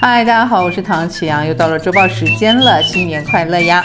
嗨，大家好，我是唐启阳，又到了周报时间了，新年快乐呀！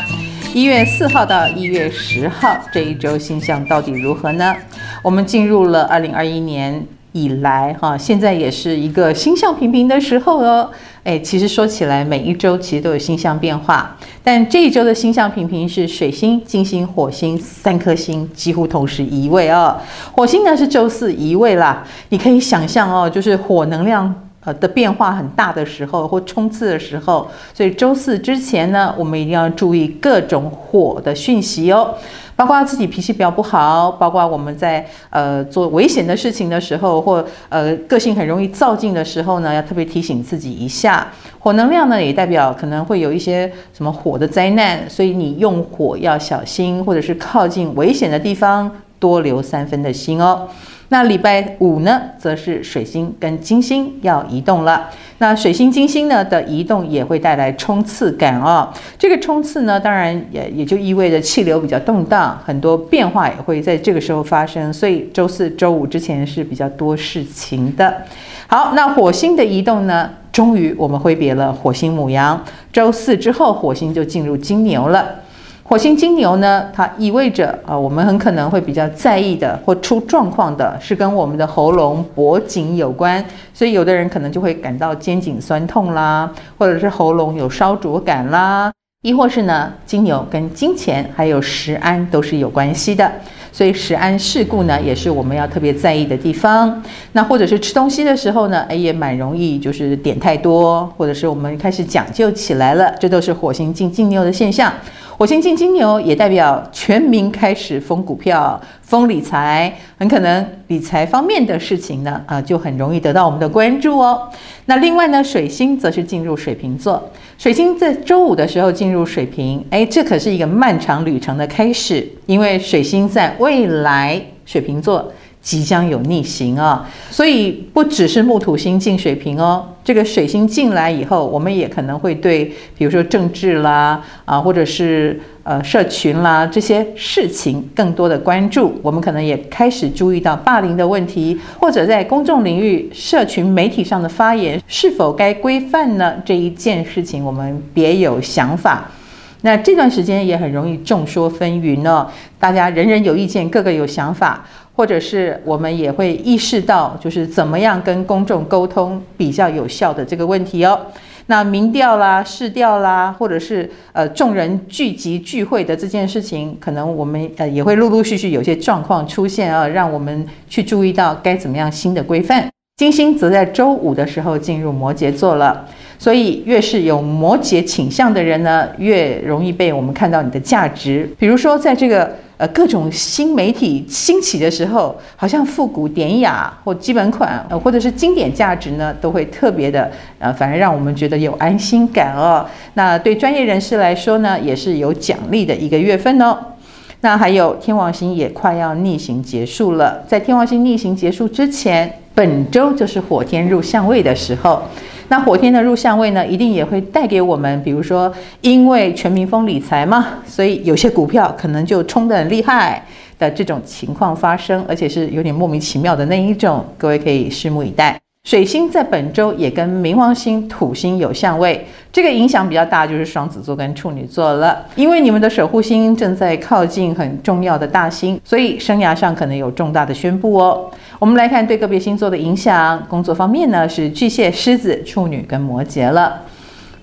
一月四号到一月十号这一周星象到底如何呢？我们进入了二零二一年以来，哈，现在也是一个星象平平的时候哦。哎，其实说起来，每一周其实都有星象变化，但这一周的星象平平是水星、金星、火星三颗星几乎同时移位哦。火星呢是周四移位啦，你可以想象哦，就是火能量。呃的变化很大的时候或冲刺的时候，所以周四之前呢，我们一定要注意各种火的讯息哦，包括自己脾气比较不好，包括我们在呃做危险的事情的时候，或呃个性很容易躁进的时候呢，要特别提醒自己一下。火能量呢，也代表可能会有一些什么火的灾难，所以你用火要小心，或者是靠近危险的地方多留三分的心哦。那礼拜五呢，则是水星跟金星要移动了。那水星、金星呢的移动也会带来冲刺感哦。这个冲刺呢，当然也也就意味着气流比较动荡，很多变化也会在这个时候发生。所以周四、周五之前是比较多事情的。好，那火星的移动呢，终于我们挥别了火星母羊。周四之后，火星就进入金牛了。火星金牛呢，它意味着啊，我们很可能会比较在意的或出状况的是跟我们的喉咙、脖颈有关，所以有的人可能就会感到肩颈酸痛啦，或者是喉咙有烧灼感啦，亦或是呢，金牛跟金钱还有食安都是有关系的，所以食安事故呢，也是我们要特别在意的地方。那或者是吃东西的时候呢，哎，也蛮容易就是点太多，或者是我们开始讲究起来了，这都是火星进金牛的现象。火星进金牛也代表全民开始疯股票、疯理财，很可能理财方面的事情呢，啊，就很容易得到我们的关注哦。那另外呢，水星则是进入水瓶座，水星在周五的时候进入水瓶，哎，这可是一个漫长旅程的开始，因为水星在未来水瓶座。即将有逆行啊，所以不只是木土星进水瓶哦，这个水星进来以后，我们也可能会对，比如说政治啦啊，或者是呃社群啦这些事情更多的关注。我们可能也开始注意到霸凌的问题，或者在公众领域、社群媒体上的发言是否该规范呢？这一件事情，我们别有想法。那这段时间也很容易众说纷纭哦，大家人人有意见，个个有想法。或者是我们也会意识到，就是怎么样跟公众沟通比较有效的这个问题哦。那民调啦、市调啦，或者是呃众人聚集聚会的这件事情，可能我们呃也会陆陆续续有些状况出现啊，让我们去注意到该怎么样新的规范。金星则在周五的时候进入摩羯座了，所以越是有摩羯倾向的人呢，越容易被我们看到你的价值。比如说在这个。呃，各种新媒体兴起的时候，好像复古典雅或基本款，呃，或者是经典价值呢，都会特别的，呃，反而让我们觉得有安心感哦。那对专业人士来说呢，也是有奖励的一个月份哦。那还有天王星也快要逆行结束了，在天王星逆行结束之前，本周就是火天入相位的时候。那火天的入相位呢，一定也会带给我们，比如说，因为全民风理财嘛，所以有些股票可能就冲得很厉害的这种情况发生，而且是有点莫名其妙的那一种，各位可以拭目以待。水星在本周也跟冥王星、土星有相位，这个影响比较大，就是双子座跟处女座了，因为你们的守护星正在靠近很重要的大星，所以生涯上可能有重大的宣布哦。我们来看对个别星座的影响。工作方面呢，是巨蟹、狮子、处女跟摩羯了。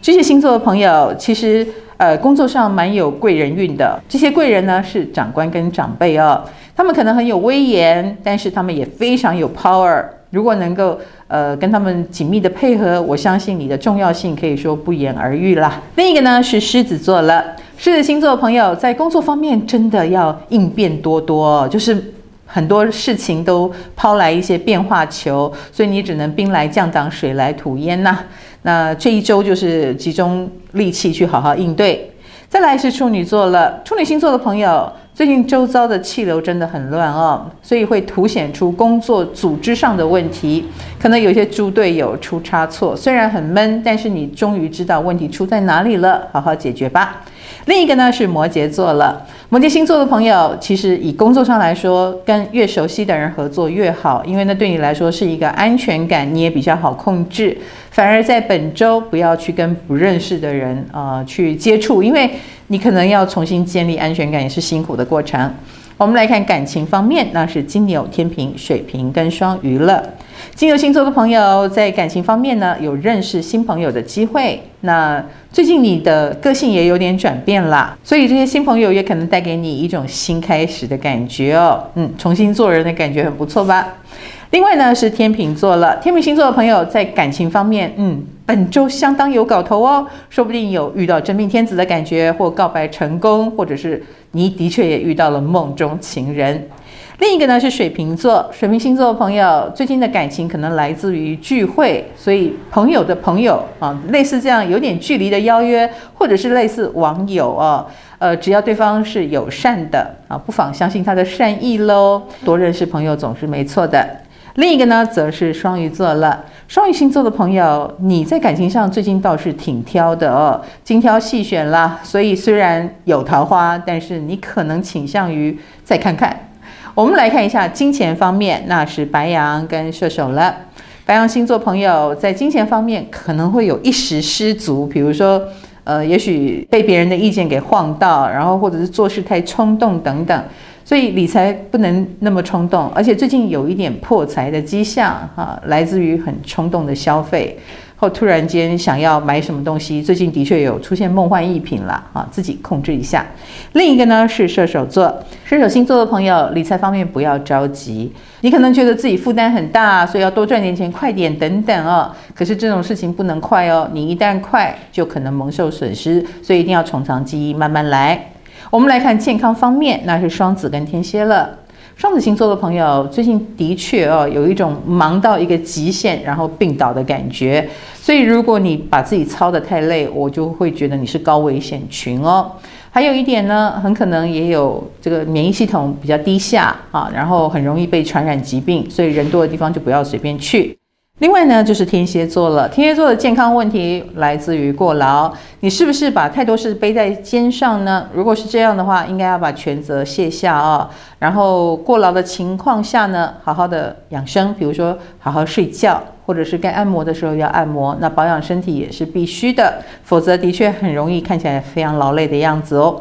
巨蟹星座的朋友，其实呃工作上蛮有贵人运的。这些贵人呢是长官跟长辈哦，他们可能很有威严，但是他们也非常有 power。如果能够呃跟他们紧密的配合，我相信你的重要性可以说不言而喻啦。另一个呢是狮子座了。狮子星座的朋友在工作方面真的要应变多多，就是。很多事情都抛来一些变化球，所以你只能兵来将挡，水来土掩呐。那这一周就是集中力气去好好应对。再来是处女座了，处女星座的朋友最近周遭的气流真的很乱哦，所以会凸显出工作组织上的问题，可能有些猪队友出差错。虽然很闷，但是你终于知道问题出在哪里了，好好解决吧。另一个呢是摩羯座了，摩羯星座的朋友，其实以工作上来说，跟越熟悉的人合作越好，因为那对你来说是一个安全感，你也比较好控制。反而在本周不要去跟不认识的人啊、呃、去接触，因为你可能要重新建立安全感，也是辛苦的过程。我们来看感情方面，那是金牛、天秤、水瓶跟双鱼了。金牛星座的朋友在感情方面呢，有认识新朋友的机会。那最近你的个性也有点转变啦，所以这些新朋友也可能带给你一种新开始的感觉哦。嗯，重新做人的感觉很不错吧？另外呢是天秤座了，天秤星座的朋友在感情方面，嗯，本周相当有搞头哦，说不定有遇到真命天子的感觉，或告白成功，或者是你的确也遇到了梦中情人。另一个呢是水瓶座，水瓶星座的朋友最近的感情可能来自于聚会，所以朋友的朋友啊，类似这样有点距离的邀约，或者是类似网友啊，呃，只要对方是友善的啊，不妨相信他的善意喽。多认识朋友总是没错的。另一个呢，则是双鱼座了。双鱼星座的朋友，你在感情上最近倒是挺挑的哦，精挑细选啦。所以虽然有桃花，但是你可能倾向于再看看。我们来看一下金钱方面，那是白羊跟射手了。白羊星座朋友在金钱方面可能会有一时失足，比如说，呃，也许被别人的意见给晃到，然后或者是做事太冲动等等，所以理财不能那么冲动，而且最近有一点破财的迹象，啊，来自于很冲动的消费。或突然间想要买什么东西，最近的确有出现梦幻一品了啊，自己控制一下。另一个呢是射手座，射手星座的朋友，理财方面不要着急，你可能觉得自己负担很大，所以要多赚点钱，快点等等哦。可是这种事情不能快哦，你一旦快就可能蒙受损失，所以一定要从长计议，慢慢来。我们来看健康方面，那是双子跟天蝎了。双子星座的朋友最近的确哦，有一种忙到一个极限，然后病倒的感觉。所以如果你把自己操得太累，我就会觉得你是高危险群哦。还有一点呢，很可能也有这个免疫系统比较低下啊，然后很容易被传染疾病，所以人多的地方就不要随便去。另外呢，就是天蝎座了。天蝎座的健康问题来自于过劳，你是不是把太多事背在肩上呢？如果是这样的话，应该要把全责卸下啊。然后过劳的情况下呢，好好的养生，比如说好好睡觉，或者是该按摩的时候要按摩。那保养身体也是必须的，否则的确很容易看起来非常劳累的样子哦。